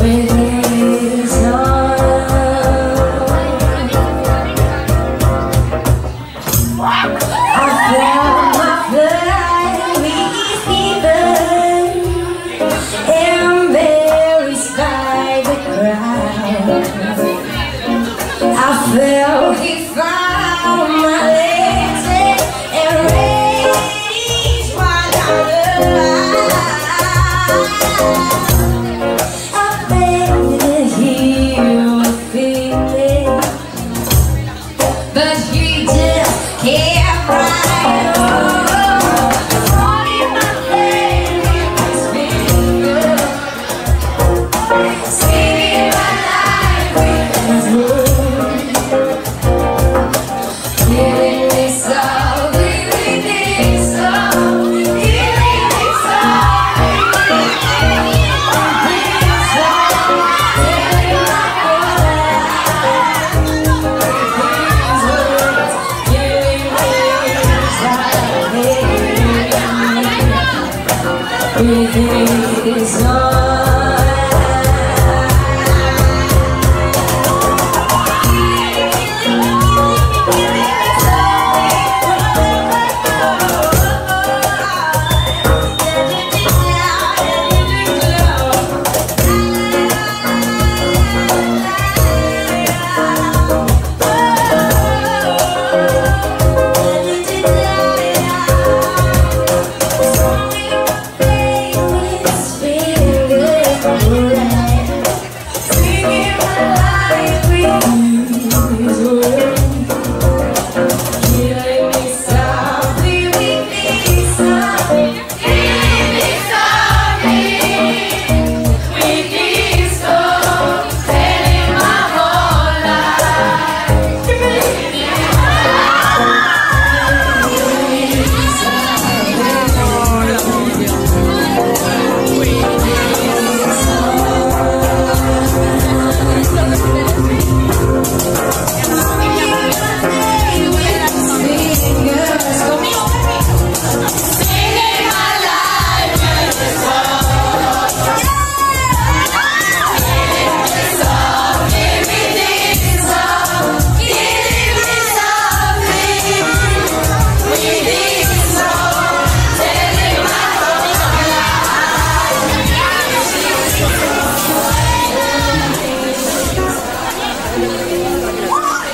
Waiting Everything is on